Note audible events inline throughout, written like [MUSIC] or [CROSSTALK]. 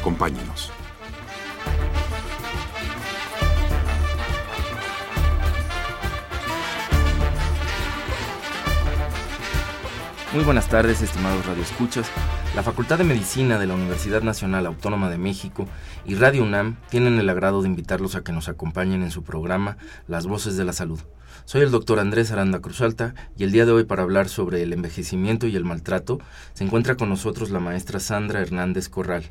Acompáñenos. Muy buenas tardes, estimados radioescuchas. La Facultad de Medicina de la Universidad Nacional Autónoma de México y Radio UNAM tienen el agrado de invitarlos a que nos acompañen en su programa Las Voces de la Salud. Soy el doctor Andrés Aranda Cruzalta y el día de hoy para hablar sobre el envejecimiento y el maltrato se encuentra con nosotros la maestra Sandra Hernández Corral.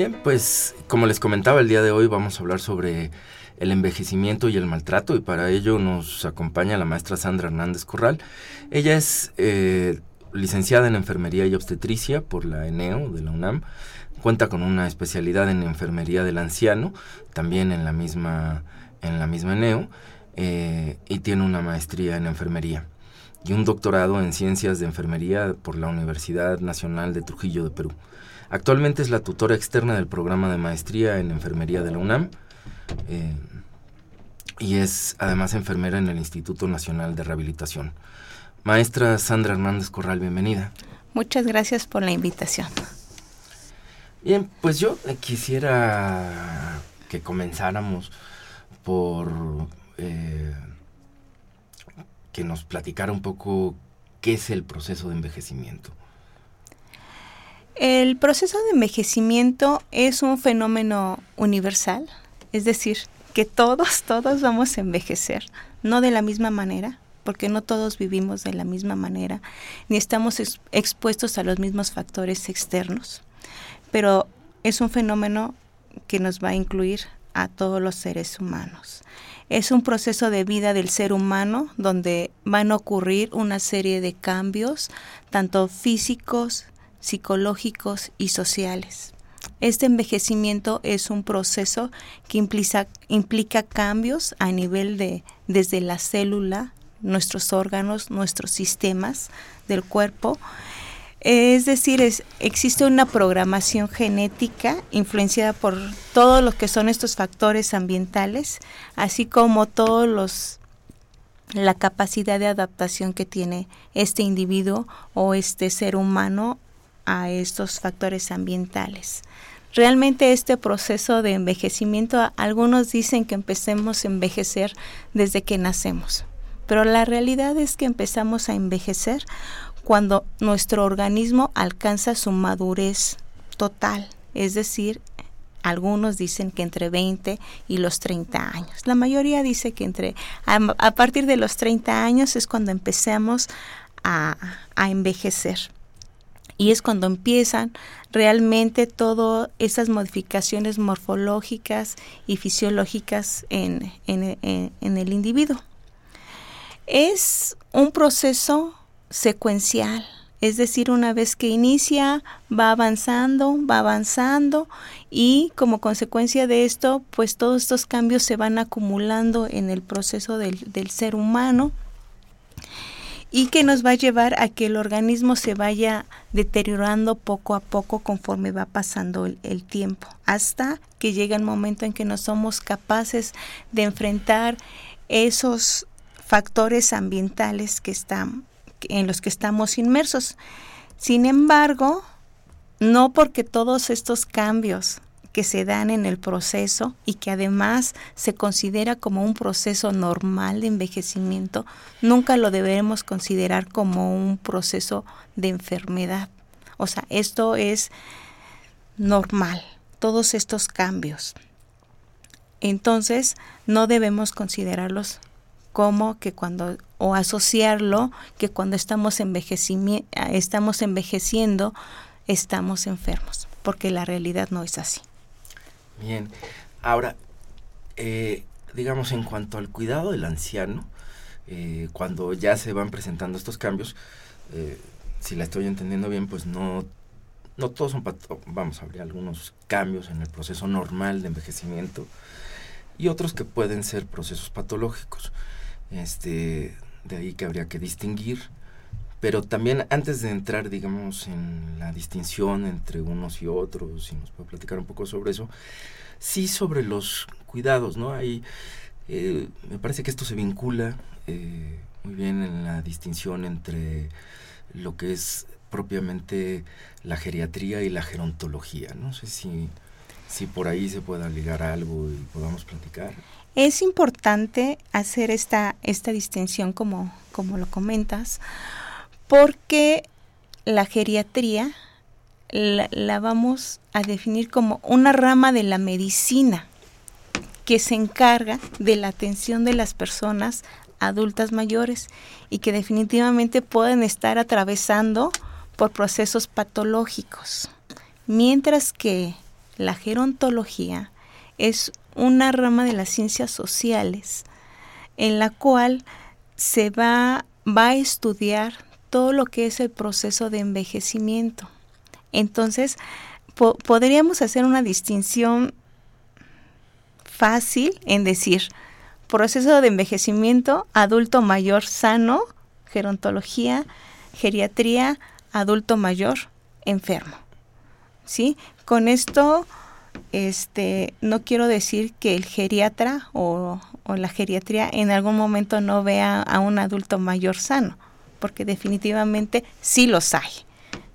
Bien, pues como les comentaba el día de hoy vamos a hablar sobre el envejecimiento y el maltrato y para ello nos acompaña la maestra Sandra Hernández Corral. Ella es eh, licenciada en enfermería y obstetricia por la ENEO de la UNAM. Cuenta con una especialidad en enfermería del anciano, también en la misma, en la misma ENEO, eh, y tiene una maestría en enfermería y un doctorado en ciencias de enfermería por la Universidad Nacional de Trujillo de Perú. Actualmente es la tutora externa del programa de maestría en enfermería de la UNAM eh, y es además enfermera en el Instituto Nacional de Rehabilitación. Maestra Sandra Hernández Corral, bienvenida. Muchas gracias por la invitación. Bien, pues yo quisiera que comenzáramos por eh, que nos platicara un poco qué es el proceso de envejecimiento. El proceso de envejecimiento es un fenómeno universal, es decir, que todos, [LAUGHS] todos vamos a envejecer, no de la misma manera, porque no todos vivimos de la misma manera, ni estamos expuestos a los mismos factores externos, pero es un fenómeno que nos va a incluir a todos los seres humanos. Es un proceso de vida del ser humano donde van a ocurrir una serie de cambios, tanto físicos, psicológicos y sociales. Este envejecimiento es un proceso que implica, implica cambios a nivel de desde la célula, nuestros órganos, nuestros sistemas del cuerpo. Es decir, existe una programación genética influenciada por todos los que son estos factores ambientales, así como todos los la capacidad de adaptación que tiene este individuo o este ser humano a estos factores ambientales. Realmente este proceso de envejecimiento, algunos dicen que empecemos a envejecer desde que nacemos, pero la realidad es que empezamos a envejecer cuando nuestro organismo alcanza su madurez total, es decir, algunos dicen que entre 20 y los 30 años. La mayoría dice que entre a, partir de los 30 años es cuando empecemos a, envejecer. Y es cuando empiezan realmente todas esas modificaciones morfológicas y fisiológicas en, en el individuo. Es un proceso secuencial, es decir, una vez que inicia, va avanzando, va avanzando y como consecuencia de esto, pues todos estos cambios se van acumulando en el proceso del, ser humano y que nos va a llevar a que el organismo se vaya deteriorando poco a poco conforme va pasando el, tiempo, hasta que llega el momento en que no somos capaces de enfrentar esos factores ambientales que están en los que estamos inmersos. Sin embargo, no porque todos estos cambios que se dan en el proceso y que además se considera como un proceso normal de envejecimiento, nunca lo debemos considerar como un proceso de enfermedad. O sea, esto es normal, todos estos cambios. Entonces, no debemos considerarlos como que cuando o asociarlo que cuando estamos, estamos envejeciendo estamos enfermos, porque la realidad no es así. Bien, ahora, eh, digamos en cuanto al cuidado del anciano, eh, cuando ya se van presentando estos cambios, eh, si la estoy entendiendo bien, pues no, no todos son, vamos, habría algunos cambios en el proceso normal de envejecimiento y otros que pueden ser procesos patológicos. Este, de ahí que habría que distinguir. Pero también antes de entrar, digamos, en la distinción entre unos y otros, si nos puede platicar un poco sobre eso, sí sobre los cuidados, ¿no? Ahí eh, me parece que esto se vincula eh, muy bien en la distinción entre lo que es propiamente la geriatría y la gerontología. No sé si, si por ahí se pueda ligar algo y podamos platicar. Es importante hacer esta, esta distinción como, como lo comentas, porque la geriatría la, vamos a definir como una rama de la medicina que se encarga de la atención de las personas adultas mayores y que definitivamente pueden estar atravesando por procesos patológicos, mientras que la gerontología es una rama de las ciencias sociales en la cual se va, va a estudiar todo lo que es el proceso de envejecimiento. Entonces, podríamos hacer una distinción fácil en decir proceso de envejecimiento, adulto mayor sano, gerontología, geriatría, adulto mayor enfermo. ¿Sí? Con esto este, no quiero decir que el geriatra o, la geriatría en algún momento no vea a un adulto mayor sano, porque definitivamente sí los hay.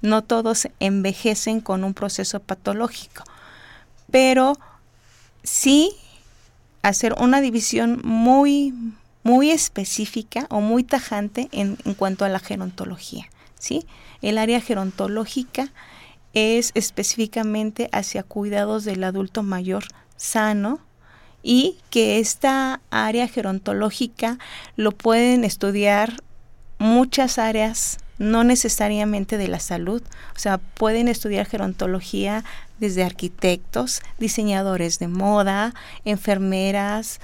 No todos envejecen con un proceso patológico, pero sí hacer una división muy, muy específica o muy tajante en, en cuanto a la gerontología. ¿sí? El área gerontológica es específicamente hacia cuidados del adulto mayor sano y que esta área gerontológica lo pueden estudiar muchas áreas, no necesariamente de la salud, o sea, pueden estudiar gerontología desde arquitectos, diseñadores de moda, enfermeras,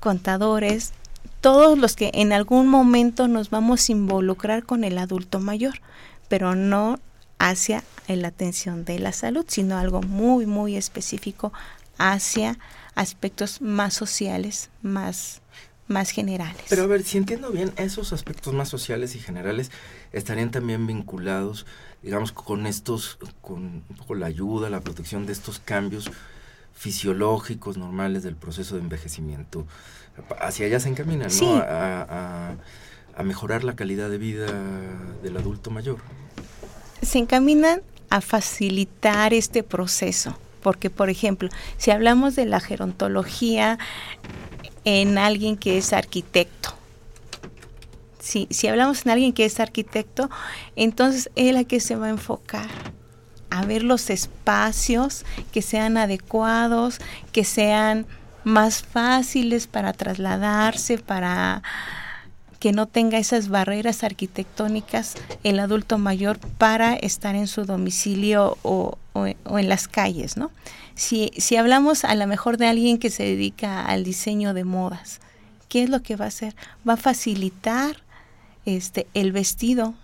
contadores, todos los que en algún momento nos vamos a involucrar con el adulto mayor, pero no hacia la atención de la salud, sino algo muy, muy específico hacia aspectos más sociales, más, más generales. Pero a ver, si entiendo bien, esos aspectos más sociales y generales estarían también vinculados, digamos, con estos, con un poco la ayuda, la protección de estos cambios fisiológicos normales del proceso de envejecimiento. Hacia allá se encaminan, ¿no? A, a mejorar la calidad de vida del adulto mayor. Se encaminan a facilitar este proceso, porque por ejemplo, si hablamos de la gerontología en alguien que es arquitecto, si, si hablamos en alguien que es arquitecto, entonces él a qué se va a enfocar a ver los espacios que sean adecuados, que sean más fáciles para trasladarse, para que no tenga esas barreras arquitectónicas el adulto mayor para estar en su domicilio o, en las calles, ¿no? Si, si hablamos a lo mejor de alguien que se dedica al diseño de modas, ¿qué es lo que va a hacer? Va a facilitar este el vestido,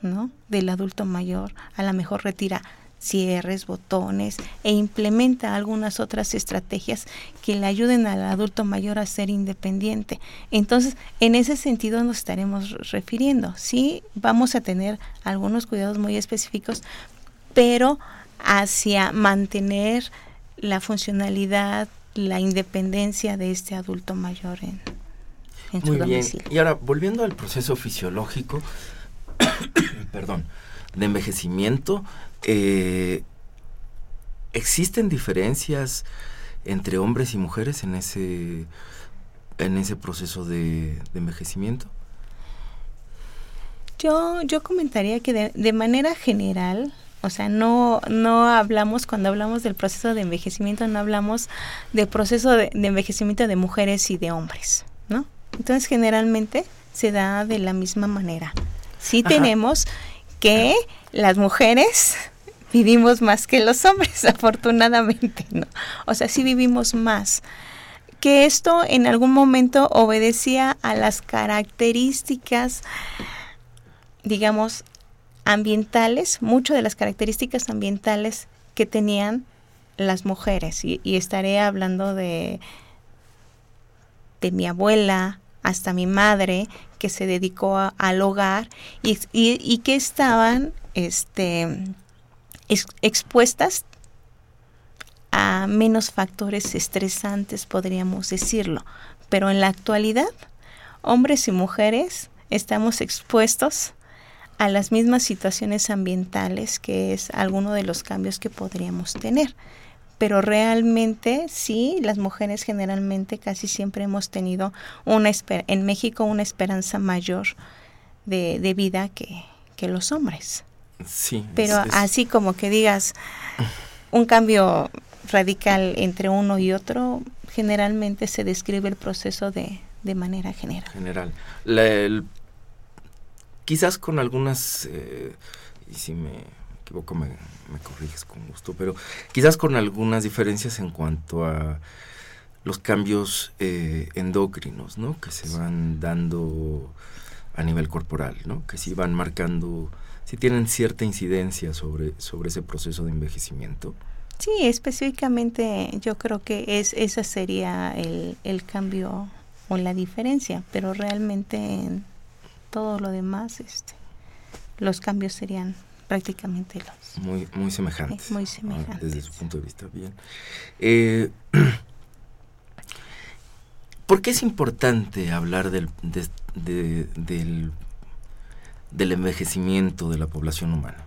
¿no? del adulto mayor, a lo mejor retira cierres, botones e implementa algunas otras estrategias que le ayuden al adulto mayor a ser independiente. Entonces, en ese sentido nos estaremos refiriendo. Sí, vamos a tener algunos cuidados muy específicos, pero hacia mantener la funcionalidad, la independencia de este adulto mayor en, en Muy bien. Y ahora, volviendo al proceso fisiológico, [COUGHS] perdón, de envejecimiento, eh, ¿existen diferencias entre hombres y mujeres en ese, en ese proceso de, envejecimiento? Yo, yo comentaría que de, manera general, o sea, no, no hablamos, cuando hablamos del proceso de envejecimiento, no hablamos del proceso de, envejecimiento de mujeres y de hombres, ¿no? Entonces, generalmente se da de la misma manera. Sí tenemos que las mujeres vivimos más que los hombres, [LAUGHS] afortunadamente, ¿no? O sea, sí vivimos más. Que esto en algún momento obedecía a las características, digamos, ambientales, mucho de las características ambientales que tenían las mujeres. Y, estaré hablando de, de mi abuela, hasta mi madre, que se dedicó al hogar y, y, que estaban este, expuestas a menos factores estresantes, podríamos decirlo. Pero en la actualidad, hombres y mujeres estamos expuestos a las mismas situaciones ambientales, que es alguno de los cambios que podríamos tener. Pero realmente sí, las mujeres generalmente casi siempre hemos tenido una en México una esperanza mayor de, de vida que, que los hombres. Sí. Pero así como que digas un cambio radical entre uno y otro, generalmente se describe el proceso de, de manera general. General. Quizás con algunas, eh, y si me equivoco me, corriges con gusto, pero quizás con algunas diferencias en cuanto a los cambios eh, endocrinos, ¿no? Que se van dando a nivel corporal, ¿no? Que sí van marcando si tienen cierta incidencia sobre, sobre ese proceso de envejecimiento. Sí, específicamente yo creo que es ese sería el, el cambio o la diferencia, pero realmente en todo lo demás este, los cambios serían prácticamente los muy muy semejantes. Muy semejantes. Desde su punto de vista bien. Eh, [CLEARS THROAT] ¿por qué es importante hablar del, del del envejecimiento de la población humana?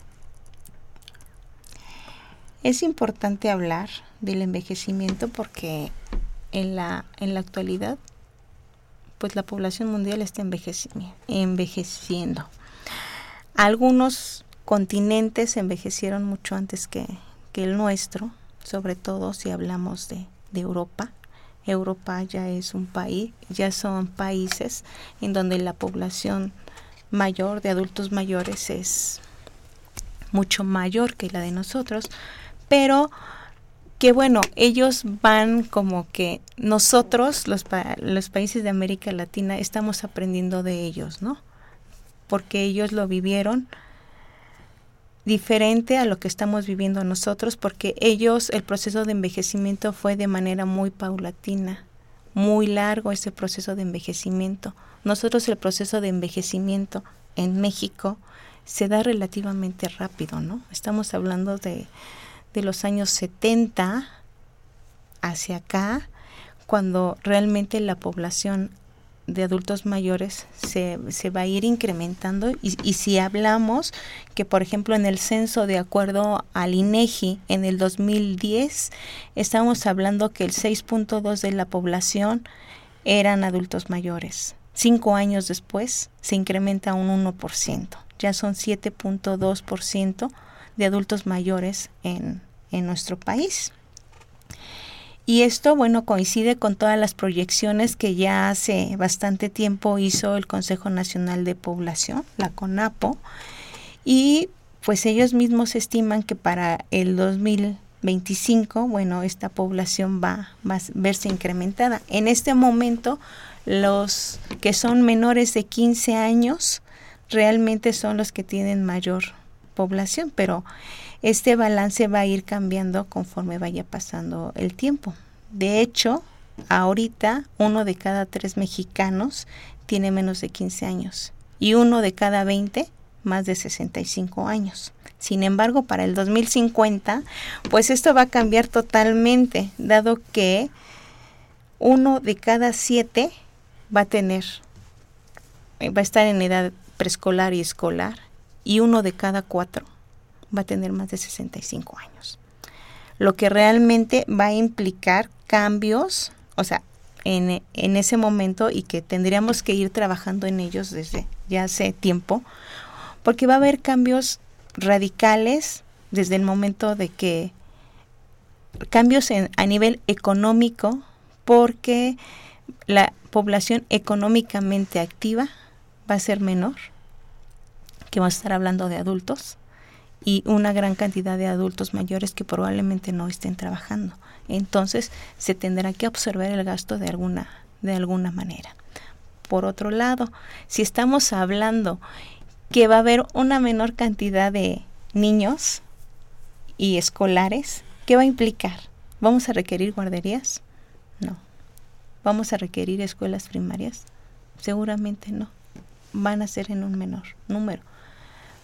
Es importante hablar del envejecimiento porque en la, en la actualidad pues la población mundial está envejeciendo. Algunos continentes envejecieron mucho antes que, que el nuestro, sobre todo si hablamos de, de Europa. Europa ya es un país, ya son países en donde la población mayor de adultos mayores es mucho mayor que la de nosotros, pero que bueno, ellos van como que nosotros, los, los países de América Latina, estamos aprendiendo de ellos, ¿no? Porque ellos lo vivieron diferente a lo que estamos viviendo nosotros, porque ellos, el proceso de envejecimiento fue de manera muy paulatina, muy largo ese proceso de envejecimiento. Nosotros el proceso de envejecimiento en México se da relativamente rápido, ¿no? Estamos hablando de, de los años 70 hacia acá cuando realmente la población de adultos mayores se, se va a ir incrementando y, y, si hablamos que por ejemplo en el censo de acuerdo al INEGI en el 2010 estamos hablando que el 6.2 de la población eran adultos mayores. Cinco años después se incrementa un 1%. Ya son 7.2% de adultos mayores en, en nuestro país. Y esto, bueno, coincide con todas las proyecciones que ya hace bastante tiempo hizo el Consejo Nacional de Población, la CONAPO, y pues ellos mismos estiman que para el 2025, bueno, esta población va, va a verse incrementada. En este momento, los que son menores de 15 años realmente son los que tienen mayor población, pero este balance va a ir cambiando conforme vaya pasando el tiempo. De hecho, ahorita uno de cada tres mexicanos tiene menos de 15 años y uno de cada 20 más de 65 años. Sin embargo, para el 2050, pues esto va a cambiar totalmente, dado que uno de cada siete va a tener, va a estar en edad preescolar y escolar, y uno de cada cuatro va a tener más de 65 años. Lo que realmente va a implicar cambios, o sea, en, en, ese momento y que tendríamos que ir trabajando en ellos desde ya hace tiempo, porque va a haber cambios radicales desde el momento de que cambios en, a nivel económico, porque la población económicamente activa va a ser menor, que vamos a estar hablando de adultos, y una gran cantidad de adultos mayores que probablemente no estén trabajando. Entonces se tendrá que observar el gasto de alguna, de alguna manera. Por otro lado, si estamos hablando que va a haber una menor cantidad de niños y escolares, ¿qué va a implicar? ¿Vamos a requerir guarderías? No. ¿Vamos a requerir escuelas primarias? Seguramente no. Van a ser en un menor número.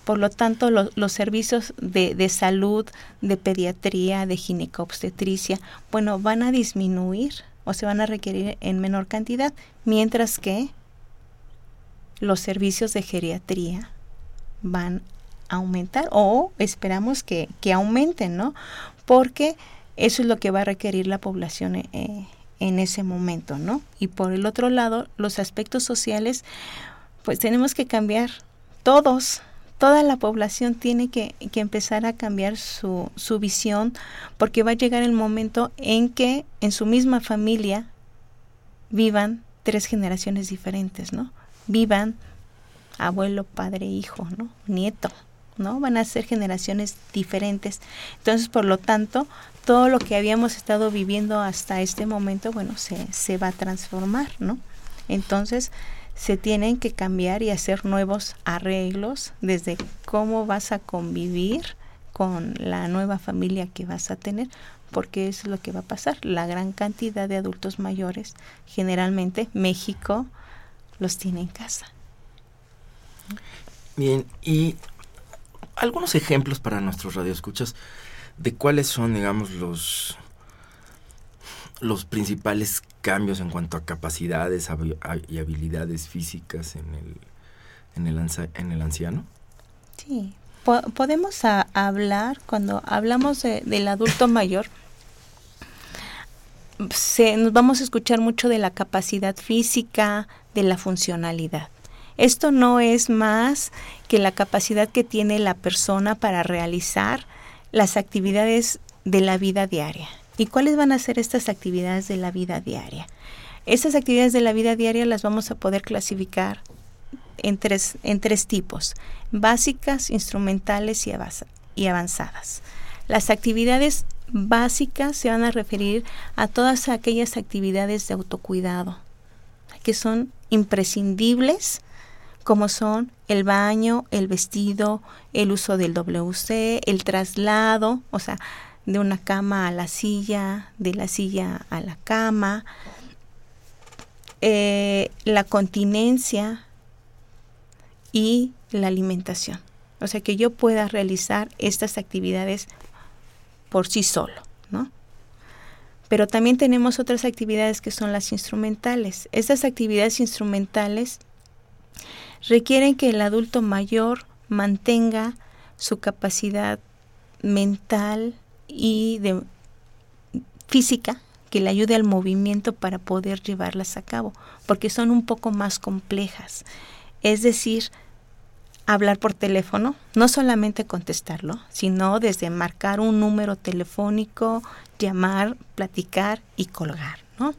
Por lo tanto, los servicios de, de, salud, de pediatría, de ginecobstetricia, bueno, van a disminuir o se van a requerir en menor cantidad, mientras que los servicios de geriatría van a aumentar o esperamos que, que aumenten, ¿no? Porque eso es lo que va a requerir la población eh, en ese momento, ¿no? Y por el otro lado, los aspectos sociales, pues tenemos que cambiar todos, toda la población tiene que, que, empezar a cambiar su, su visión porque va a llegar el momento en que en su misma familia vivan tres generaciones diferentes, ¿no? Vivan abuelo, padre, hijo, ¿no? Nieto, ¿no? Van a ser generaciones diferentes. Entonces, por lo tanto, todo lo que habíamos estado viviendo hasta este momento, bueno, se, se va a transformar, ¿no? Entonces, se tienen que cambiar y hacer nuevos arreglos desde cómo vas a convivir con la nueva familia que vas a tener, porque es lo que va a pasar. La gran cantidad de adultos mayores, generalmente México, los tiene en casa. Bien, y algunos ejemplos para nuestros radioescuchas de cuáles son, digamos, los los principales cambios en cuanto a capacidades y habilidades físicas en el, en el, en el anciano? Sí, podemos hablar, cuando hablamos de, del adulto mayor, se, nos vamos a escuchar mucho de la capacidad física, de la funcionalidad. Esto no es más que la capacidad que tiene la persona para realizar las actividades de la vida diaria. ¿Y cuáles van a ser estas actividades de la vida diaria? Estas actividades de la vida diaria las vamos a poder clasificar en tres, en tres tipos, básicas, instrumentales y, y avanzadas. Las actividades básicas se van a referir a todas aquellas actividades de autocuidado que son imprescindibles como son el baño, el vestido, el uso del WC, el traslado, o sea, de una cama a la silla, de la silla a la cama, eh, la continencia y la alimentación. O sea, que yo pueda realizar estas actividades por sí solo, ¿no? Pero también tenemos otras actividades que son las instrumentales. Estas actividades instrumentales requieren que el adulto mayor mantenga su capacidad mental y de física que le ayude al movimiento para poder llevarlas a cabo, porque son un poco más complejas. Es decir, hablar por teléfono, no solamente contestarlo, sino desde marcar un número telefónico, llamar, platicar y colgar, ¿no?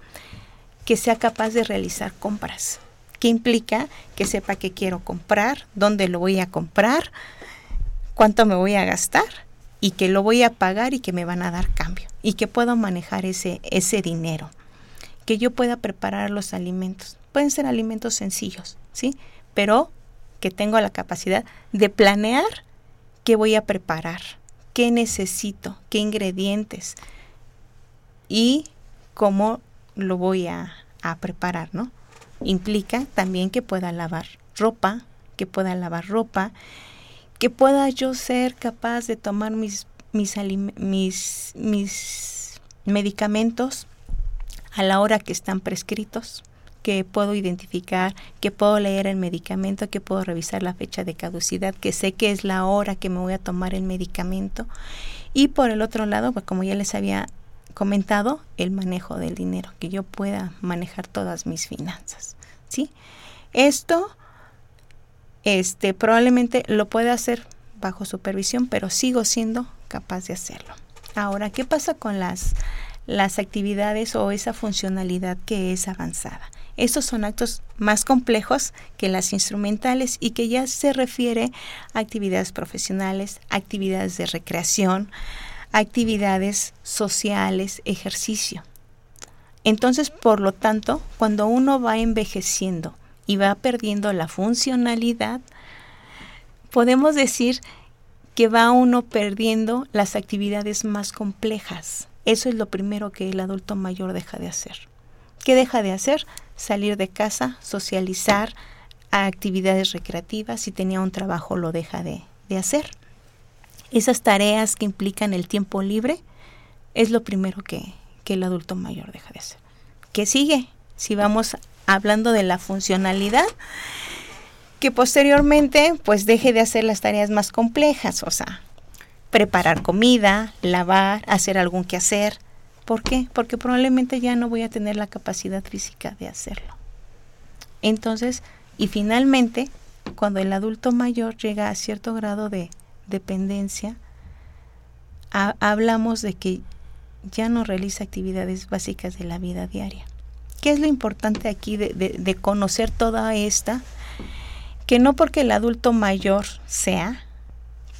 Que sea capaz de realizar compras, que implica que sepa qué quiero comprar, dónde lo voy a comprar, cuánto me voy a gastar y que lo voy a pagar y que me van a dar cambio y que puedo manejar ese, ese dinero, que yo pueda preparar los alimentos. Pueden ser alimentos sencillos, ¿sí? Pero que tengo la capacidad de planear qué voy a preparar, qué necesito, qué ingredientes y cómo lo voy a, a preparar, ¿no? Implica también que pueda lavar ropa, que pueda lavar ropa, que pueda yo ser capaz de tomar mis, mis, mis, medicamentos a la hora que están prescritos, que puedo identificar, que puedo leer el medicamento, que puedo revisar la fecha de caducidad, que sé que es la hora que me voy a tomar el medicamento. Y por el otro lado, pues como ya les había comentado, el manejo del dinero, que yo pueda manejar todas mis finanzas, ¿sí? Esto este probablemente lo puede hacer bajo supervisión, pero sigo siendo capaz de hacerlo. Ahora, ¿qué pasa con las las actividades o esa funcionalidad que es avanzada? Estos son actos más complejos que las instrumentales y que ya se refiere a actividades profesionales, actividades de recreación, actividades sociales, ejercicio. Entonces, por lo tanto, cuando uno va envejeciendo y va perdiendo la funcionalidad, podemos decir que va uno perdiendo las actividades más complejas. Eso es lo primero que el adulto mayor deja de hacer. ¿Qué deja de hacer? Salir de casa, socializar, actividades recreativas, si tenía un trabajo lo deja de, de hacer. Esas tareas que implican el tiempo libre es lo primero que, que el adulto mayor deja de hacer. ¿Qué sigue? Si vamos hablando de la funcionalidad, que posteriormente pues deje de hacer las tareas más complejas, o sea, preparar comida, lavar, hacer algún quehacer, ¿Por qué? Porque probablemente ya no voy a tener la capacidad física de hacerlo. Entonces, y finalmente, cuando el adulto mayor llega a cierto grado de dependencia, hablamos de que ya no realiza actividades básicas de la vida diaria. ¿Qué es lo importante aquí de, de conocer toda esta? Que no porque el adulto mayor sea,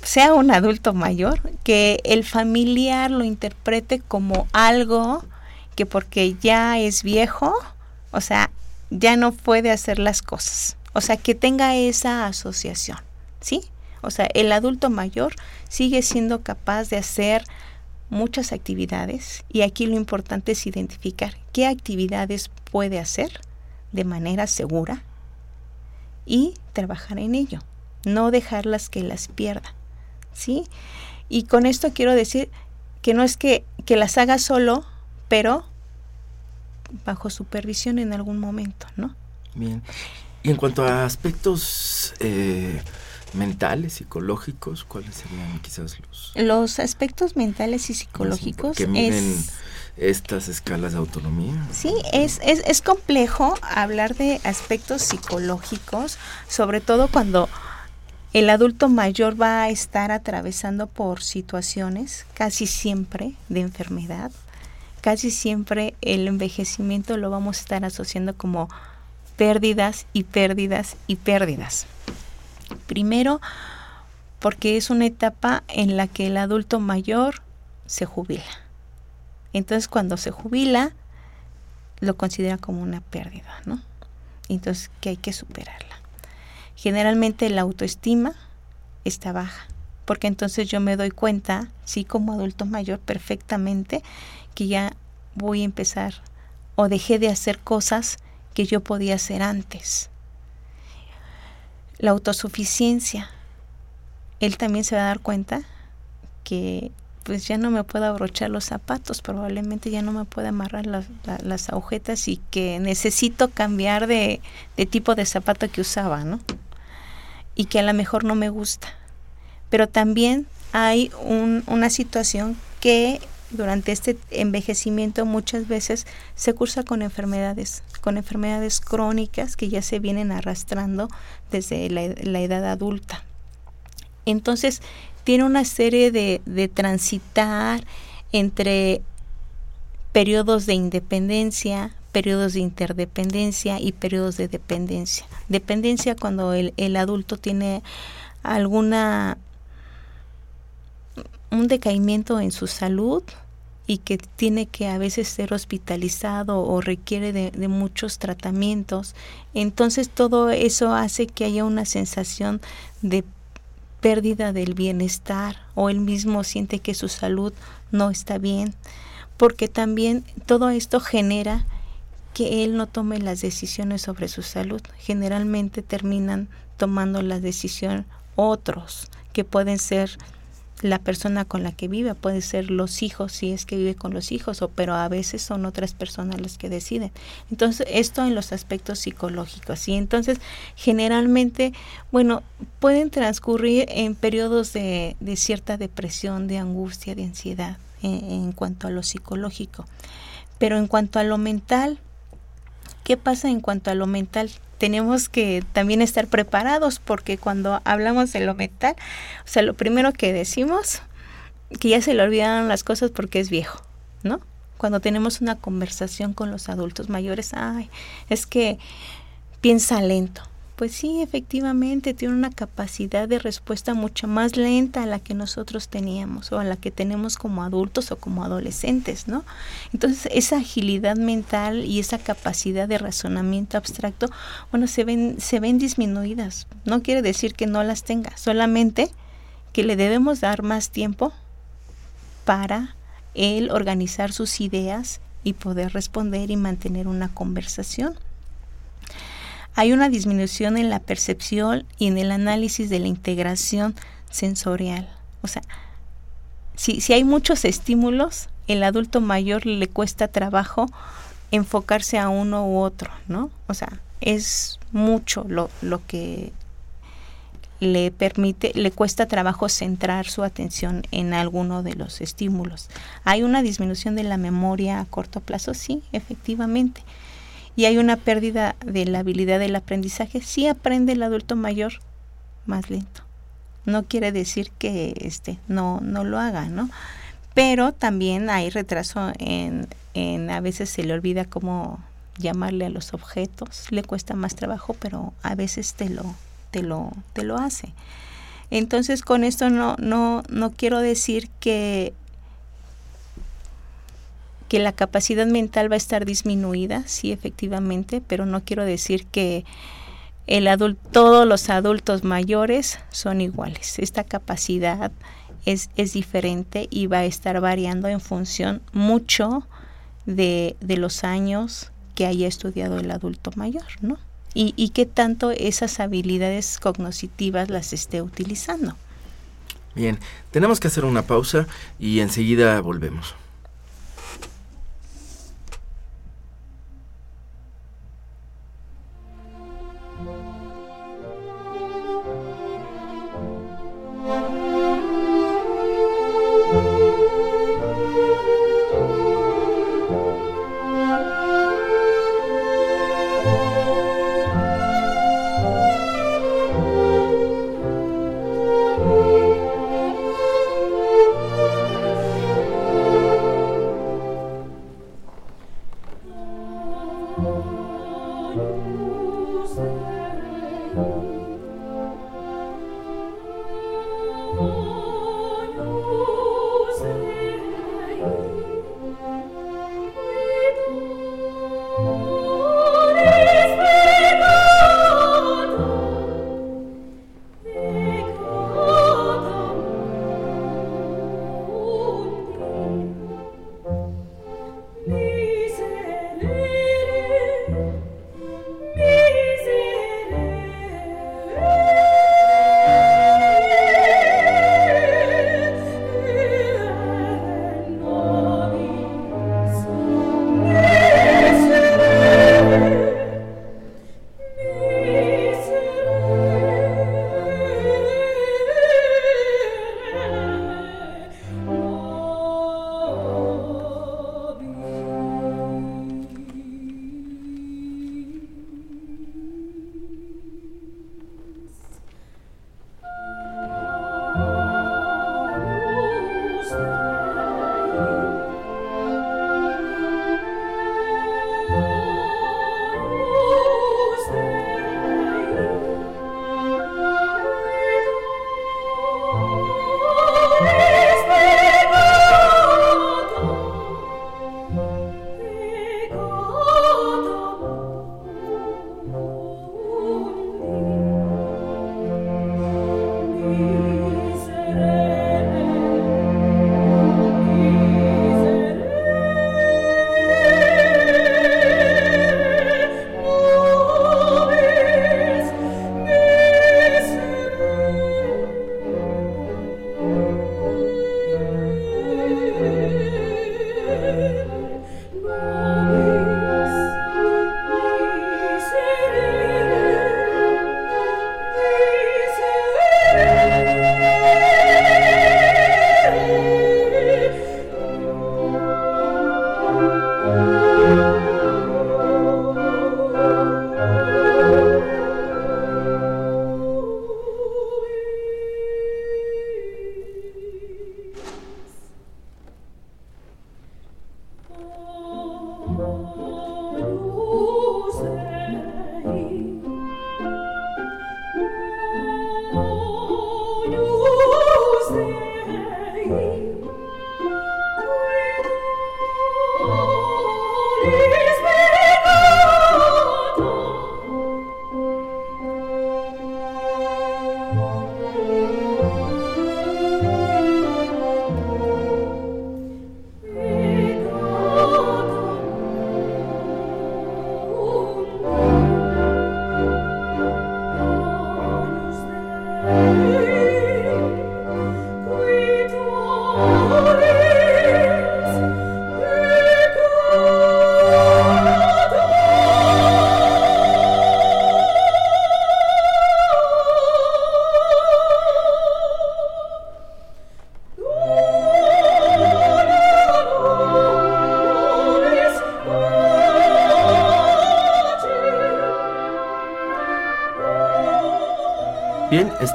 sea un adulto mayor, que el familiar lo interprete como algo que porque ya es viejo, o sea, ya no puede hacer las cosas. O sea, que tenga esa asociación, ¿sí? O sea, el adulto mayor sigue siendo capaz de hacer muchas actividades y aquí lo importante es identificar qué actividades puede hacer de manera segura y trabajar en ello, no dejarlas que las pierda. ¿sí? Y con esto quiero decir que no es que, que las haga solo, pero bajo supervisión en algún momento, ¿no? Bien. Y en cuanto a aspectos eh, mentales, psicológicos, ¿cuáles serían quizás los? Los aspectos mentales y psicológicos que miden estas escalas de autonomía. Sí, es, es, es complejo hablar de aspectos psicológicos, sobre todo cuando el adulto mayor va a estar atravesando por situaciones casi siempre de enfermedad. Casi siempre el envejecimiento lo vamos a estar asociando como pérdidas y pérdidas y pérdidas. Primero, porque es una etapa en la que el adulto mayor se jubila. Entonces, cuando se jubila, lo considera como una pérdida, ¿no? Entonces, que hay que superarla generalmente la autoestima está baja, porque entonces yo me doy cuenta, sí como adulto mayor perfectamente, que ya voy a empezar o dejé de hacer cosas que yo podía hacer antes. La autosuficiencia, él también se va a dar cuenta que pues ya no me puedo abrochar los zapatos, probablemente ya no me puedo amarrar las, las agujetas y que necesito cambiar de, de, tipo de zapato que usaba, ¿no? Y que a lo mejor no me gusta. Pero también hay un, una situación que durante este envejecimiento muchas veces se cursa con enfermedades, con enfermedades crónicas que ya se vienen arrastrando desde la, edad adulta. Entonces, tiene una serie de, de transitar entre periodos de independencia, periodos de interdependencia y periodos de dependencia. Dependencia cuando el, el adulto tiene alguna un decaimiento en su salud y que tiene que a veces ser hospitalizado o requiere de, de, muchos tratamientos. Entonces todo eso hace que haya una sensación de pérdida del bienestar o él mismo siente que su salud no está bien, porque también todo esto genera que él no tome las decisiones sobre su salud. Generalmente terminan tomando la decisión otros, que pueden ser la persona con la que vive, puede ser los hijos si es que vive con los hijos, o, pero a veces son otras personas las que deciden. Entonces, esto en los aspectos psicológicos. Y entonces, generalmente, bueno, pueden transcurrir en periodos de, de cierta depresión, de angustia, de ansiedad, en, en cuanto a lo psicológico. Pero en cuanto a lo mental, ¿qué pasa en cuanto a lo mental? tenemos que también estar preparados porque cuando hablamos de lo mental, o sea, lo primero que decimos, que ya se le olvidaron las cosas porque es viejo, ¿no? Cuando tenemos una conversación con los adultos mayores, ay, es que piensa lento, pues sí, efectivamente, tiene una capacidad de respuesta mucho más lenta a la que nosotros teníamos o a la que tenemos como adultos o como adolescentes, ¿no? Entonces, esa agilidad mental y esa capacidad de razonamiento abstracto, bueno, se ven, se ven disminuidas. No quiere decir que no las tenga, solamente que le debemos dar más tiempo para él organizar sus ideas y poder responder y mantener una conversación hay una disminución en la percepción y en el análisis de la integración sensorial. O sea, si, si hay muchos estímulos, el adulto mayor le cuesta trabajo enfocarse a uno u otro, ¿no? O sea, es mucho lo, lo que le permite, le cuesta trabajo centrar su atención en alguno de los estímulos. ¿Hay una disminución de la memoria a corto plazo? Sí, efectivamente y hay una pérdida de la habilidad del aprendizaje, sí aprende el adulto mayor más lento. No quiere decir que este no no lo haga, ¿no? Pero también hay retraso en, en a veces se le olvida cómo llamarle a los objetos, le cuesta más trabajo, pero a veces te lo te lo te lo hace. Entonces, con esto no no no quiero decir que que la capacidad mental va a estar disminuida, sí, efectivamente, pero no quiero decir que el adulto, todos los adultos mayores son iguales. Esta capacidad es, es diferente y va a estar variando en función mucho de, de los años que haya estudiado el adulto mayor, ¿no? Y, y qué tanto esas habilidades cognitivas las esté utilizando. Bien, tenemos que hacer una pausa y enseguida volvemos.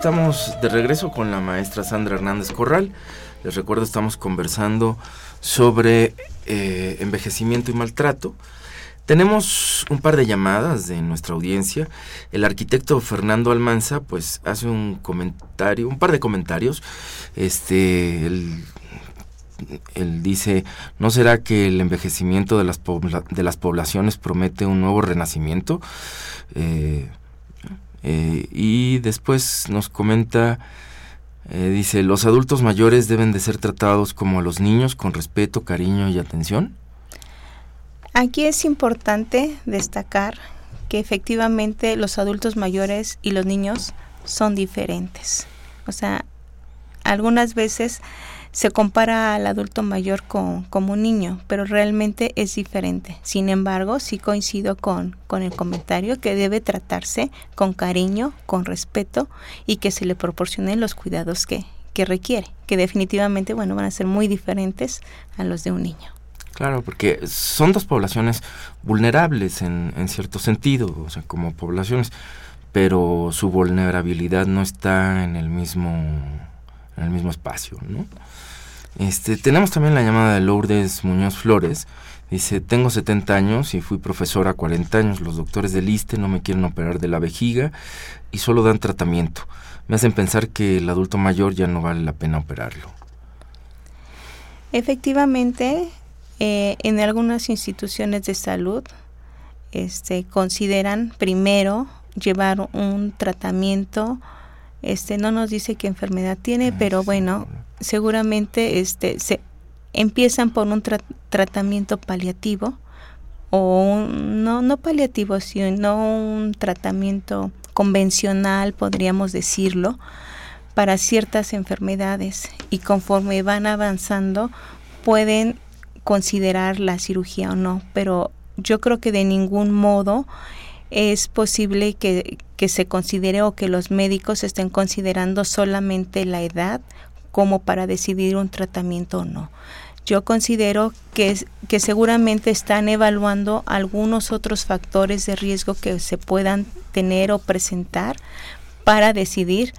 Estamos de regreso con la maestra Sandra Hernández Corral. Les recuerdo, estamos conversando sobre eh, envejecimiento y maltrato. Tenemos un par de llamadas de nuestra audiencia. El arquitecto Fernando Almanza, pues, hace un comentario, un par de comentarios. Este, él, dice, ¿no será que el envejecimiento de las, de las poblaciones promete un nuevo renacimiento? Eh, eh, y después nos comenta, eh, dice, los adultos mayores deben de ser tratados como los niños con respeto, cariño y atención. Aquí es importante destacar que efectivamente los adultos mayores y los niños son diferentes. O sea, algunas veces se compara al adulto mayor con, como un niño, pero realmente es diferente. Sin embargo, sí coincido con, con el comentario que debe tratarse con cariño, con respeto y que se le proporcionen los cuidados que, que requiere, que definitivamente, bueno, van a ser muy diferentes a los de un niño. Claro, porque son dos poblaciones vulnerables en, en cierto sentido, o sea, como poblaciones, pero su vulnerabilidad no está en el mismo en el mismo espacio, ¿no? Este, tenemos también la llamada de Lourdes Muñoz Flores. Dice, tengo 70 años y fui profesora 40 años. Los doctores del ISTE no me quieren operar de la vejiga y solo dan tratamiento. Me hacen pensar que el adulto mayor ya no vale la pena operarlo. Efectivamente, eh, en algunas instituciones de salud este, consideran primero llevar un tratamiento este no nos dice qué enfermedad tiene, pero bueno, seguramente este se empiezan por un tratamiento paliativo o no no paliativo, sino un tratamiento convencional, podríamos decirlo, para ciertas enfermedades. Y conforme van avanzando pueden considerar la cirugía o no, pero yo creo que de ningún modo es posible que, se considere o que los médicos estén considerando solamente la edad como para decidir un tratamiento o no. Yo considero que, que seguramente están evaluando algunos otros factores de riesgo que se puedan tener o presentar para decidir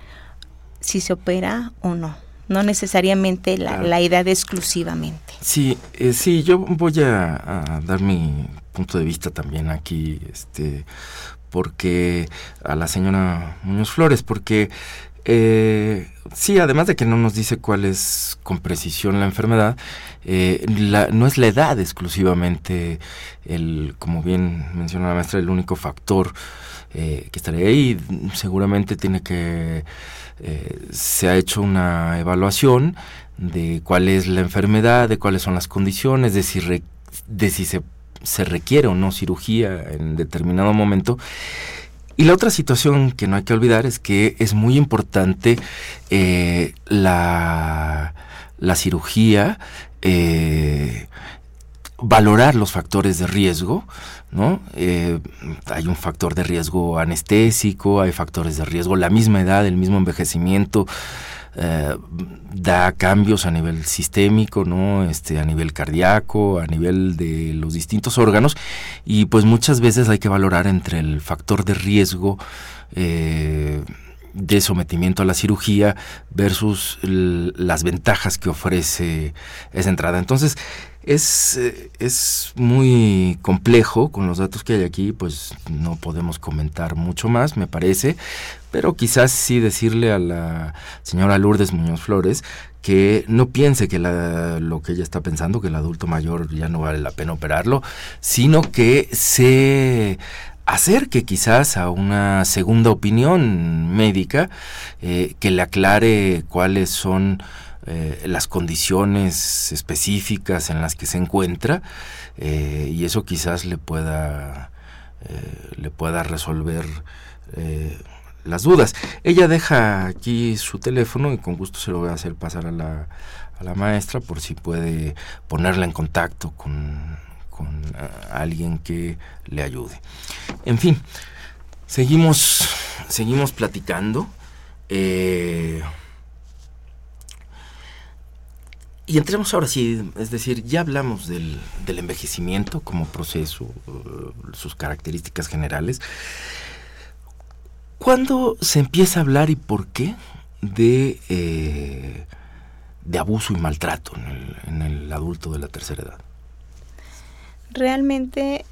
si se opera o no no necesariamente la, edad exclusivamente. Sí, eh, sí, yo voy a, dar mi punto de vista también aquí, este, porque a la señora Muñoz Flores, porque eh, sí, además de que no nos dice cuál es con precisión la enfermedad, eh, no es la edad exclusivamente el, como bien menciona la maestra, el único factor eh, que estaría ahí. Seguramente tiene que se ha hecho una evaluación de cuál es la enfermedad, de cuáles son las condiciones, de si, de si se se requiere o no cirugía en determinado momento. Y la otra situación que no hay que olvidar es que es muy importante eh, la, la, cirugía, eh, valorar los factores de riesgo, ¿no? Eh, hay un factor de riesgo anestésico, hay factores de riesgo, la misma edad, el mismo envejecimiento, eh, da cambios a nivel sistémico, ¿no? Este, a nivel cardíaco, a nivel de los distintos órganos, y pues muchas veces hay que valorar entre el factor de riesgo eh, de sometimiento a la cirugía versus las ventajas que ofrece esa entrada. Entonces, es, eh, es muy complejo con los datos que hay aquí, pues no podemos comentar mucho más, me parece, pero quizás sí decirle a la señora Lourdes Muñoz Flores que no piense que lo que ella está pensando, que el adulto mayor ya no vale la pena operarlo, sino que se acerque quizás a una segunda opinión médica eh, que le aclare cuáles son eh, las condiciones específicas en las que se encuentra eh, y eso quizás le pueda le pueda resolver las dudas. Ella deja aquí su teléfono y con gusto se lo voy a hacer pasar a la, a la maestra por si puede ponerla en contacto con con eh, alguien que le ayude. En fin, seguimos, seguimos platicando. Eh, y entremos ahora sí, es decir, ya hablamos del, del envejecimiento como proceso, eh, sus características generales. ¿Cuándo se empieza a hablar y por qué de, de abuso y maltrato en el, adulto de la tercera edad? Realmente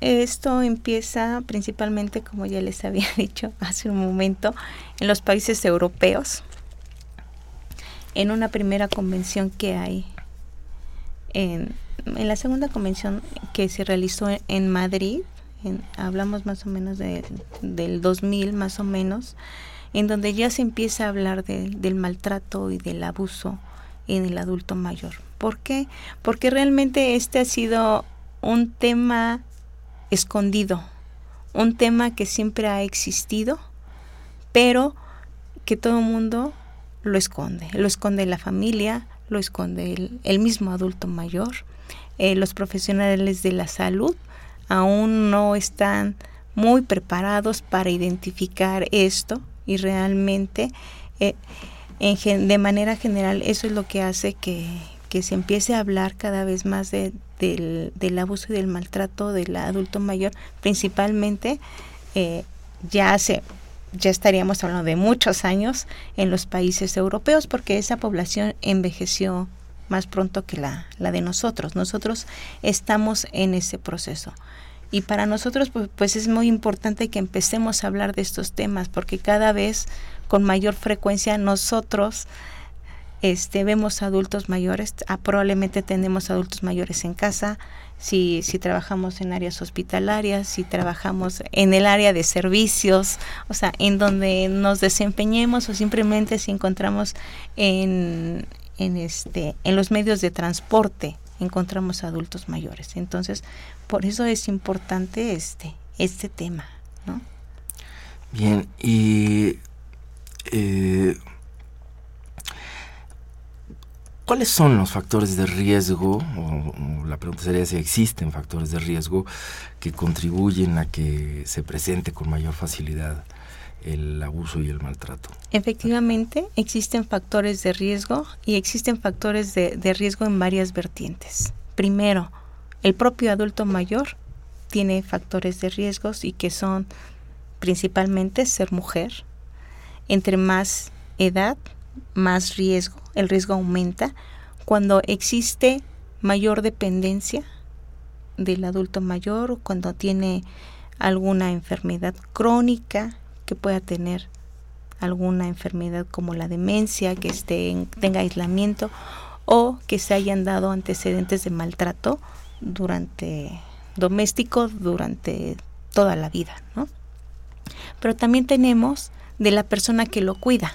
esto empieza principalmente, como ya les había [LAUGHS] dicho hace un momento, en los países europeos, en una primera convención que hay, en, en la segunda convención que se realizó en Madrid, hablamos más o menos de, del 2000 más o menos, en donde ya se empieza a hablar del maltrato y del abuso en el adulto mayor. ¿Por qué? Porque realmente este ha sido un tema escondido, un tema que siempre ha existido, pero que todo el mundo lo esconde. Lo esconde la familia, lo esconde el, mismo adulto mayor, eh, los profesionales de la salud aún no están muy preparados para identificar esto y realmente eh, en, de manera general eso es lo que hace que, se empiece a hablar cada vez más de, del, abuso y del maltrato del adulto mayor, principalmente eh, ya hace ya estaríamos hablando de muchos años en los países europeos porque esa población envejeció más pronto que la, la de nosotros. Nosotros estamos en ese proceso. Y para nosotros pues, pues, es muy importante que empecemos a hablar de estos temas porque cada vez con mayor frecuencia nosotros este, vemos adultos mayores, ah, probablemente tenemos adultos mayores en casa, si, si trabajamos en áreas hospitalarias, si trabajamos en el área de servicios, o sea, en donde nos desempeñemos o simplemente si encontramos en, en, este, en los medios de transporte, encontramos adultos mayores. Entonces, por eso es importante este, este tema, ¿no? Bien, y eh, ¿cuáles son los factores de riesgo? O, la pregunta sería si existen factores de riesgo que contribuyen a que se presente con mayor facilidad el abuso y el maltrato. Efectivamente, existen factores de riesgo y existen factores de, de riesgo en varias vertientes. Primero, el propio adulto mayor tiene factores de riesgos y que son principalmente ser mujer. Entre más edad, más riesgo. El riesgo aumenta cuando existe mayor dependencia del adulto mayor o cuando tiene alguna enfermedad crónica que pueda tener alguna enfermedad como la demencia, que esté tenga aislamiento o que se hayan dado antecedentes de maltrato durante doméstico durante toda la vida, ¿no? Pero también tenemos de la persona que lo cuida.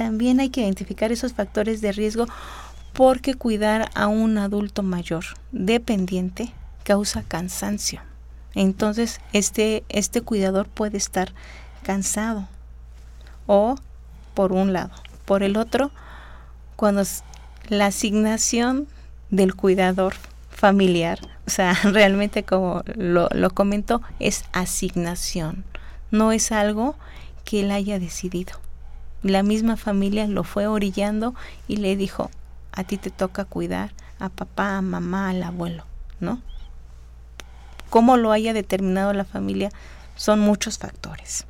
También hay que identificar esos factores de riesgo porque cuidar a un adulto mayor dependiente causa cansancio. Entonces, este, este cuidador puede estar cansado. O, por un lado. Por el otro, cuando la asignación del cuidador familiar. O sea, [LAUGHS] realmente como lo, lo comento, es asignación. No es algo que él haya decidido. La misma familia lo fue orillando y le dijo, a ti te toca cuidar a papá, a mamá, al abuelo, ¿no? Cómo lo haya determinado la familia son muchos factores.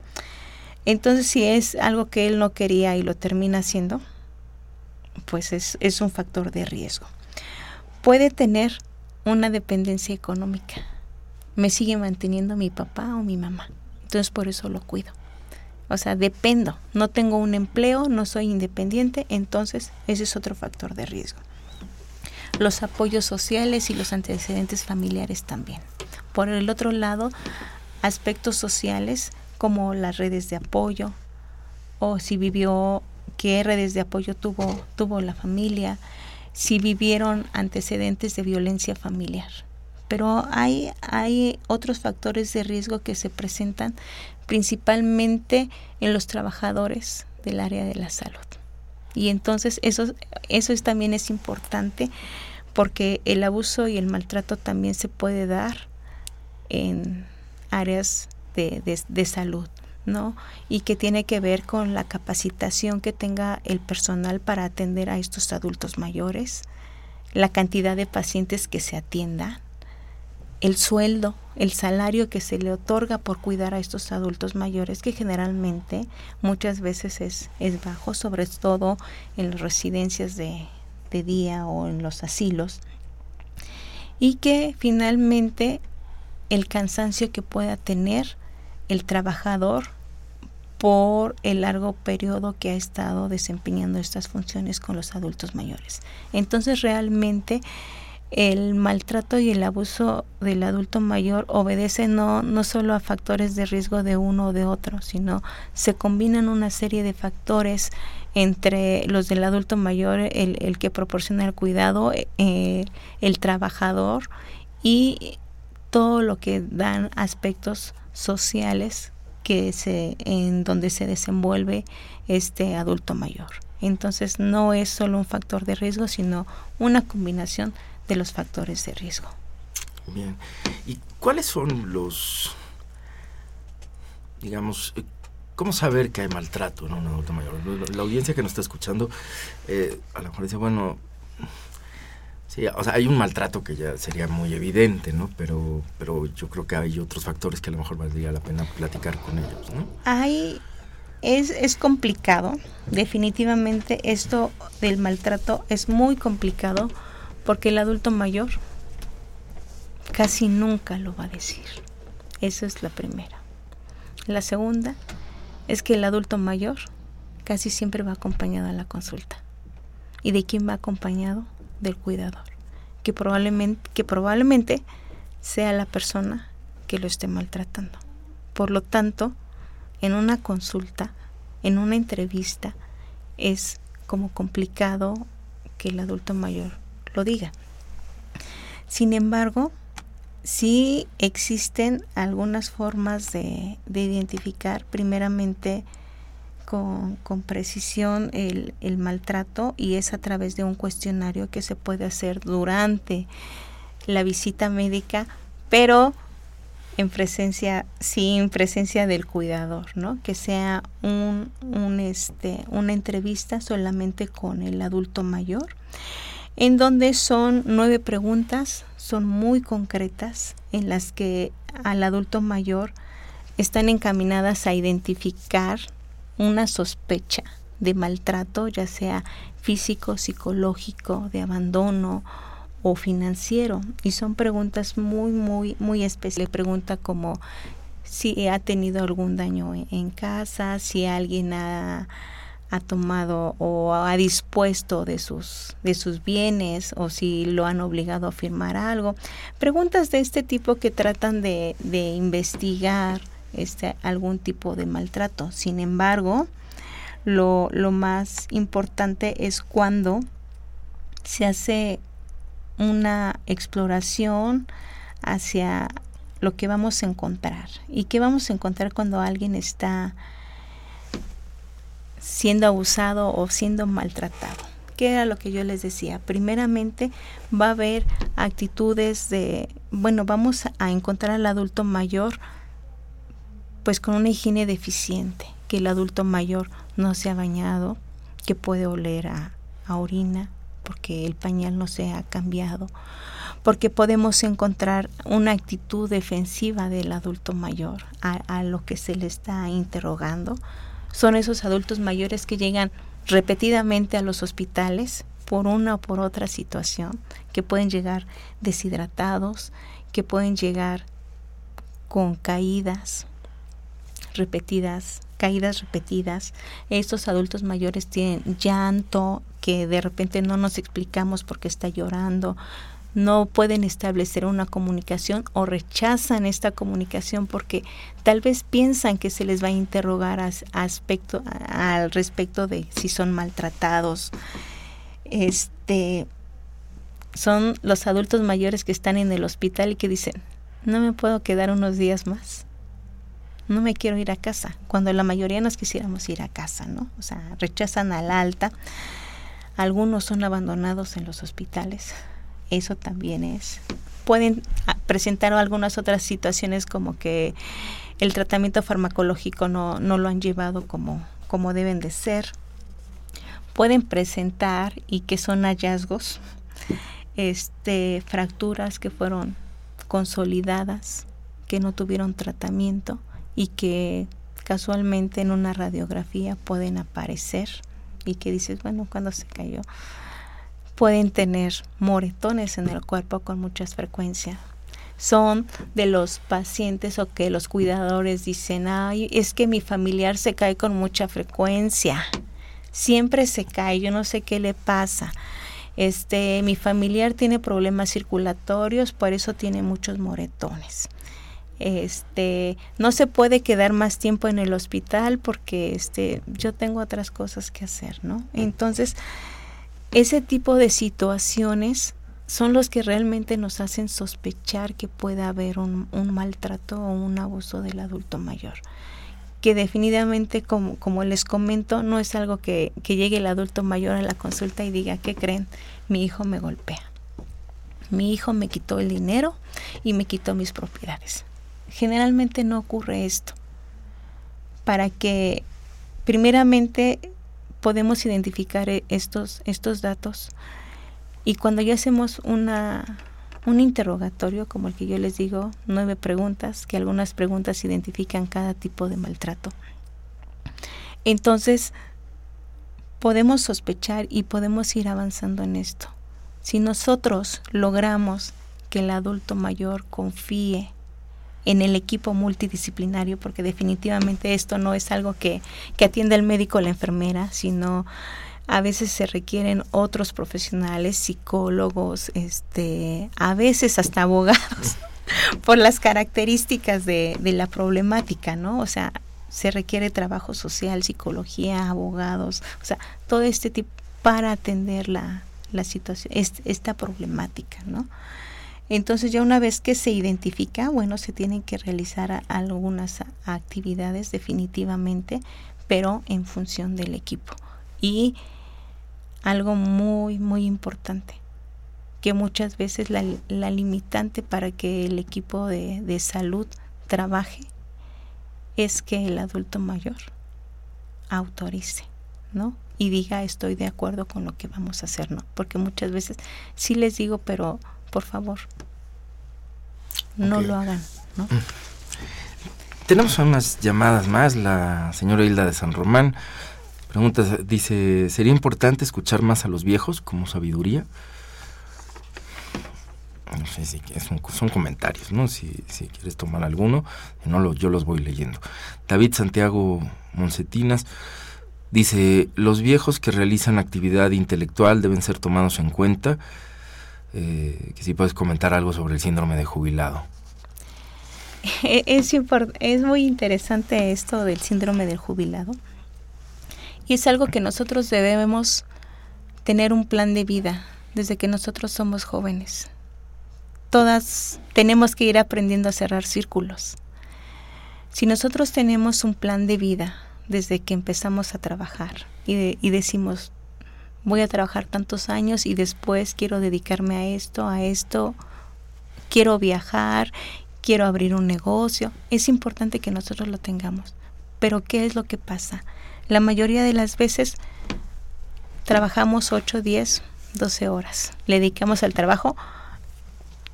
Entonces, si es algo que él no quería y lo termina haciendo, pues es, es un factor de riesgo puede tener una dependencia económica. Me sigue manteniendo mi papá o mi mamá. Entonces por eso lo cuido. O sea, dependo. No tengo un empleo, no soy independiente, entonces ese es otro factor de riesgo. Los apoyos sociales y los antecedentes familiares también. Por el otro lado, aspectos sociales como las redes de apoyo o si vivió, qué redes de apoyo tuvo, tuvo la familia, si vivieron antecedentes de violencia familiar. Pero hay, hay otros factores de riesgo que se presentan principalmente en los trabajadores del área de la salud. Y entonces eso, eso es, también es importante porque el abuso y el maltrato también se puede dar en áreas de, de salud. ¿no? Y que tiene que ver con la capacitación que tenga el personal para atender a estos adultos mayores, la cantidad de pacientes que se atiendan el sueldo, el salario que se le otorga por cuidar a estos adultos mayores, que generalmente muchas veces es, es bajo, sobre todo en las residencias de, de día o en los asilos, y que finalmente el cansancio que pueda tener el trabajador por el largo periodo que ha estado desempeñando estas funciones con los adultos mayores. Entonces realmente el maltrato y el abuso del adulto mayor obedece no, no solo a factores de riesgo de uno o de otro, sino se combinan una serie de factores entre los del adulto mayor, el, el que proporciona el cuidado, eh, el trabajador y todo lo que dan aspectos sociales que se en donde se desenvuelve este adulto mayor. Entonces no es solo un factor de riesgo, sino una combinación de los factores de riesgo. Bien. ¿Y cuáles son los, digamos, eh, cómo saber que hay maltrato en un adulto mayor? La audiencia que nos está escuchando, eh, a lo mejor dice, bueno, sí, o sea, hay un maltrato que ya sería muy evidente, ¿no? Pero, pero yo creo que hay otros factores que a lo mejor valdría la pena platicar con ellos, ¿no? Hay es, es, complicado, definitivamente esto del maltrato es muy complicado porque el adulto mayor casi nunca lo va a decir. Esa es la primera. La segunda es que el adulto mayor casi siempre va acompañado a la consulta. ¿Y de quién va acompañado? Del cuidador, que probablemente, que probablemente sea la persona que lo esté maltratando. Por lo tanto, en una consulta, en una entrevista, es como complicado que el adulto mayor lo diga. Sin embargo, sí existen algunas formas de, identificar primeramente con, precisión el, el, maltrato y es a través de un cuestionario que se puede hacer durante la visita médica, pero en presencia, sin presencia del cuidador, ¿no? Que sea un, un este, una entrevista solamente con el adulto mayor en donde son nueve preguntas, son muy concretas, en las que al adulto mayor están encaminadas a identificar una sospecha de maltrato, ya sea físico, psicológico, de abandono o financiero. Y son preguntas muy, muy, muy especiales. Pregunta como si ha tenido algún daño en casa, si alguien ha ha tomado o ha dispuesto de sus, de sus bienes o si lo han obligado a firmar algo. Preguntas de este tipo que tratan de, de investigar este, algún tipo de maltrato. Sin embargo, lo, lo más importante es cuando se hace una exploración hacia lo que vamos a encontrar. ¿Y qué vamos a encontrar cuando alguien está siendo abusado o siendo maltratado. ¿Qué era lo que yo les decía? Primeramente va a haber actitudes de, bueno, vamos a encontrar al adulto mayor pues con una higiene deficiente, que el adulto mayor no se ha bañado, que puede oler a, orina, porque el pañal no se ha cambiado, porque podemos encontrar una actitud defensiva del adulto mayor a, a lo que se le está interrogando, son esos adultos mayores que llegan repetidamente a los hospitales por una o por otra situación, que pueden llegar deshidratados, que pueden llegar con caídas repetidas, caídas repetidas. Estos adultos mayores tienen llanto que de repente no nos explicamos por qué está llorando, no pueden establecer una comunicación o rechazan esta comunicación porque tal vez piensan que se les va a interrogar aspecto, al respecto de si son maltratados. Este son los adultos mayores que están en el hospital y que dicen, no me puedo quedar unos días más. No me quiero ir a casa, cuando la mayoría nos quisiéramos ir a casa, ¿no? O sea, rechazan al alta. Algunos son abandonados en los hospitales eso también es. Pueden ah, presentar algunas otras situaciones como que el tratamiento farmacológico no, no lo han llevado como, como deben de ser. Pueden presentar y que son hallazgos, este, fracturas que fueron consolidadas, que no tuvieron tratamiento y que casualmente en una radiografía pueden aparecer y que dices, bueno, cuando se cayó, pueden tener moretones en el cuerpo con mucha frecuencia. Son de los pacientes o que los cuidadores dicen, ay, es que mi familiar se cae con mucha frecuencia, siempre se cae, yo no sé qué le pasa. Este, mi familiar tiene problemas circulatorios, por eso tiene muchos moretones este no se puede quedar más tiempo en el hospital porque este yo tengo otras cosas que hacer no entonces ese tipo de situaciones son los que realmente nos hacen sospechar que pueda haber un, maltrato o un abuso del adulto mayor que definitivamente como, les comento no es algo que, que llegue el adulto mayor a la consulta y diga ¿qué creen? mi hijo me golpea mi hijo me quitó el dinero y me quitó mis propiedades generalmente no ocurre esto. Para que primeramente podemos identificar e-, estos, estos datos y cuando ya hacemos una, un interrogatorio, como el que yo les digo, nueve preguntas, que algunas preguntas identifican cada tipo de maltrato. Entonces, podemos sospechar y podemos ir avanzando en esto. Si nosotros logramos que el adulto mayor confíe en el equipo multidisciplinario, porque definitivamente esto no es algo que, que atiende el médico o la enfermera, sino a veces se requieren otros profesionales, psicólogos, este, a veces hasta [LAUGHS] abogados, por las características de, de la problemática, ¿no? O sea, se requiere trabajo social, psicología, abogados, o sea, todo este tipo para atender la, la situación, esta problemática, ¿no? Entonces ya una vez que se identifica, bueno, se tienen que realizar algunas actividades definitivamente, pero en función del equipo. Y algo muy, muy importante, que muchas veces la, limitante para que el equipo de, de salud trabaje es que el adulto mayor autorice, ¿no? Y diga estoy de acuerdo con lo que vamos a hacer, ¿no? Porque muchas veces sí les digo, pero por favor, no lo hagan. ¿no? Tenemos unas llamadas más, la señora Hilda de San Román. Pregunta, dice, ¿sería importante escuchar más a los viejos como sabiduría? No sé si son, son comentarios, ¿no? Si, si, quieres tomar alguno, no lo, yo los voy leyendo. David Santiago Moncetinas dice, los viejos que realizan actividad intelectual deben ser tomados en cuenta eh, que si puedes comentar algo sobre el síndrome de jubilado. Es, es muy interesante esto del síndrome del jubilado y es algo que nosotros debemos tener un plan de vida desde que nosotros somos jóvenes. Todas tenemos que ir aprendiendo a cerrar círculos. Si nosotros tenemos un plan de vida desde que empezamos a trabajar y decimos, voy a trabajar tantos años y después quiero dedicarme a esto, a esto, quiero viajar, quiero abrir un negocio. Es importante que nosotros lo tengamos. Pero ¿qué es lo que pasa? La mayoría de las veces trabajamos 8, 10, 12 horas. Le dedicamos al trabajo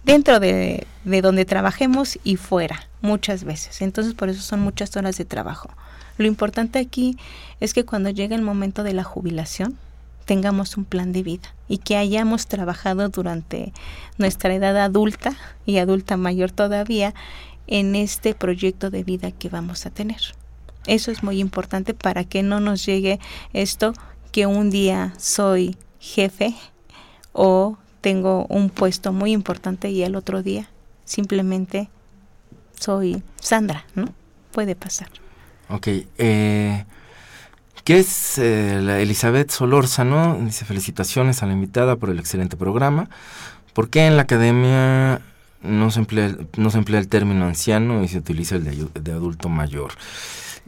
dentro de, de donde trabajemos y fuera, muchas veces. Entonces por eso son muchas horas de trabajo. Lo importante aquí es que cuando llega el momento de la jubilación, tengamos un plan de vida y que hayamos trabajado durante nuestra edad adulta y adulta mayor todavía en este proyecto de vida que vamos a tener. Eso es muy importante para que no nos llegue esto que un día soy jefe o tengo un puesto muy importante y el otro día simplemente soy Sandra, ¿no? Puede pasar. Ok, eh, que es eh, la Elizabeth Solórzano, dice felicitaciones a la invitada por el excelente programa. ¿Por qué en la academia no se emplea, no se emplea el término anciano y se utiliza el de, adulto mayor?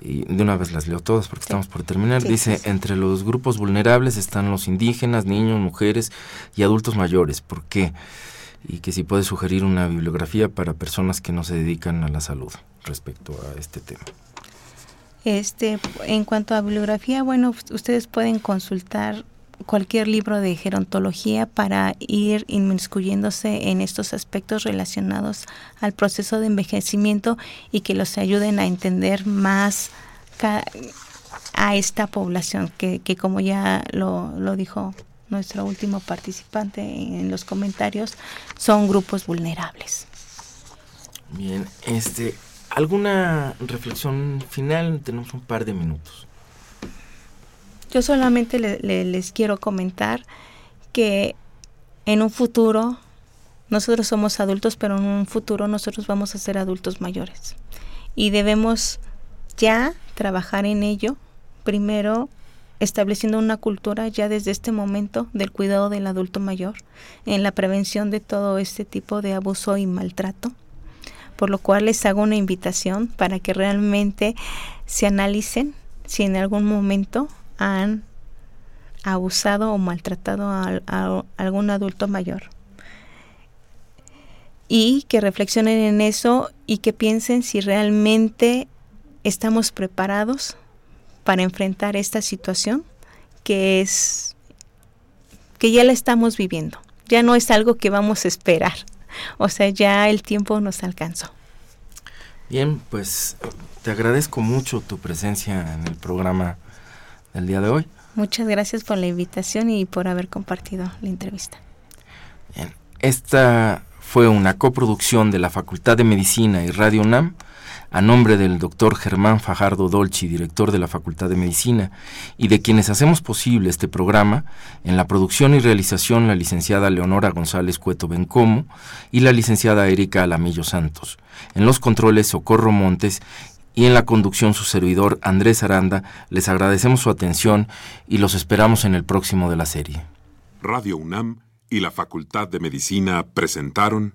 Y de una vez las leo todas porque estamos por terminar. dice, entre los grupos vulnerables están los indígenas, niños, mujeres y adultos mayores. ¿Por qué? Y que si puede sugerir una bibliografía para personas que no se dedican a la salud respecto a este tema. Este, en cuanto a bibliografía, bueno, ustedes pueden consultar cualquier libro de gerontología para ir inmiscuyéndose en estos aspectos relacionados al proceso de envejecimiento y que los ayuden a entender más a esta población que, que como ya lo, lo dijo nuestro último participante en los comentarios, son grupos vulnerables. Bien, este, ¿alguna reflexión final? Tenemos un par de minutos. Yo solamente les quiero comentar que en un futuro, nosotros somos adultos, pero en un futuro nosotros vamos a ser adultos mayores. Y debemos ya trabajar en ello, primero estableciendo una cultura ya desde este momento del cuidado del adulto mayor, en la prevención de todo este tipo de abuso y maltrato, por lo cual les hago una invitación para que realmente se analicen si en algún momento han abusado o maltratado a, algún adulto mayor y que reflexionen en eso y que piensen si realmente estamos preparados para enfrentar esta situación que es que ya la estamos viviendo. Ya no es algo que vamos a esperar. [LAUGHS] O sea, ya el tiempo nos alcanzó. Bien, pues te agradezco mucho tu presencia en el programa del día de hoy. Muchas gracias por la invitación y por haber compartido la entrevista. Bien, esta fue una coproducción de la Facultad de Medicina y Radio UNAM a nombre del doctor Germán Fajardo Dolci, director de la Facultad de Medicina, y de quienes hacemos posible este programa, en la producción y realización la licenciada Leonora González Cueto Bencomo y la licenciada Erika Alamillo Santos, en los controles Socorro Montes y en la conducción su servidor Andrés Aranda, les agradecemos su atención y los esperamos en el próximo de la serie. Radio UNAM y la Facultad de Medicina presentaron